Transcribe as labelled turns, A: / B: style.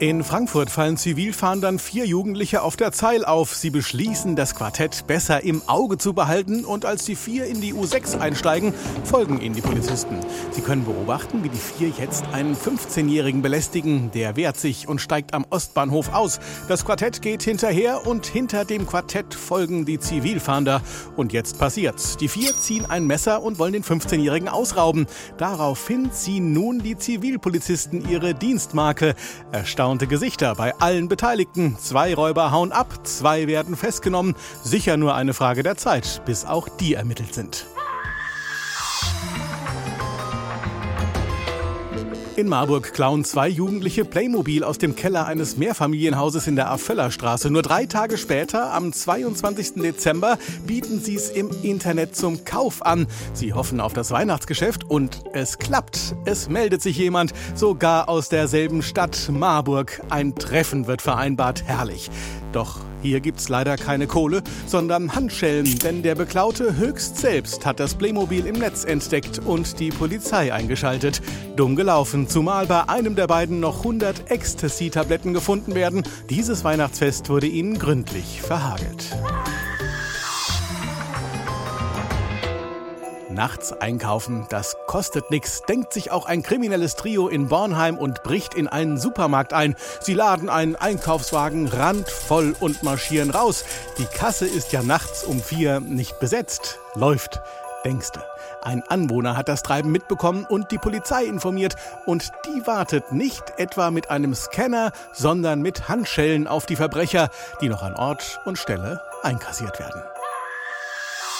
A: In Frankfurt fallen Zivilfahndern vier Jugendliche auf der Zeil auf. Sie beschließen, das Quartett besser im Auge zu behalten und als die vier in die U6 einsteigen, folgen ihnen die Polizisten. Sie können beobachten, wie die vier jetzt einen 15-Jährigen belästigen. Der wehrt sich und steigt am Ostbahnhof aus. Das Quartett geht hinterher und hinter dem Quartett folgen die Zivilfahnder. Und jetzt passiert's. Die vier ziehen ein Messer und wollen den 15-Jährigen ausrauben. Daraufhin ziehen nun die Zivilpolizisten ihre Dienstmarke. Erstaunt erstaunte Gesichter bei allen Beteiligten. Zwei Räuber hauen ab, zwei werden festgenommen. Sicher nur eine Frage der Zeit, bis auch die ermittelt sind. In Marburg klauen zwei Jugendliche Playmobil aus dem Keller eines Mehrfamilienhauses in der Affellerstraße. Nur drei Tage später, am 22. Dezember, bieten sie es im Internet zum Kauf an. Sie hoffen auf das Weihnachtsgeschäft und es klappt. Es meldet sich jemand, sogar aus derselben Stadt Marburg. Ein Treffen wird vereinbart. Herrlich. Doch hier gibt's leider keine Kohle, sondern Handschellen, denn der Beklaute höchst selbst hat das Playmobil im Netz entdeckt und die Polizei eingeschaltet. Dumm gelaufen, zumal bei einem der beiden noch 100 Ecstasy-Tabletten gefunden werden. Dieses Weihnachtsfest wurde ihnen gründlich verhagelt. Nachts einkaufen, das kostet nix, denkt sich auch ein kriminelles Trio in Bornheim und bricht in einen Supermarkt ein. Sie laden einen Einkaufswagen randvoll und marschieren raus. Die Kasse ist ja nachts um vier nicht besetzt. Läuft, denkste. Ein Anwohner hat das Treiben mitbekommen und die Polizei informiert. Und die wartet nicht etwa mit einem Scanner, sondern mit Handschellen auf die Verbrecher, die noch an Ort und Stelle einkassiert werden.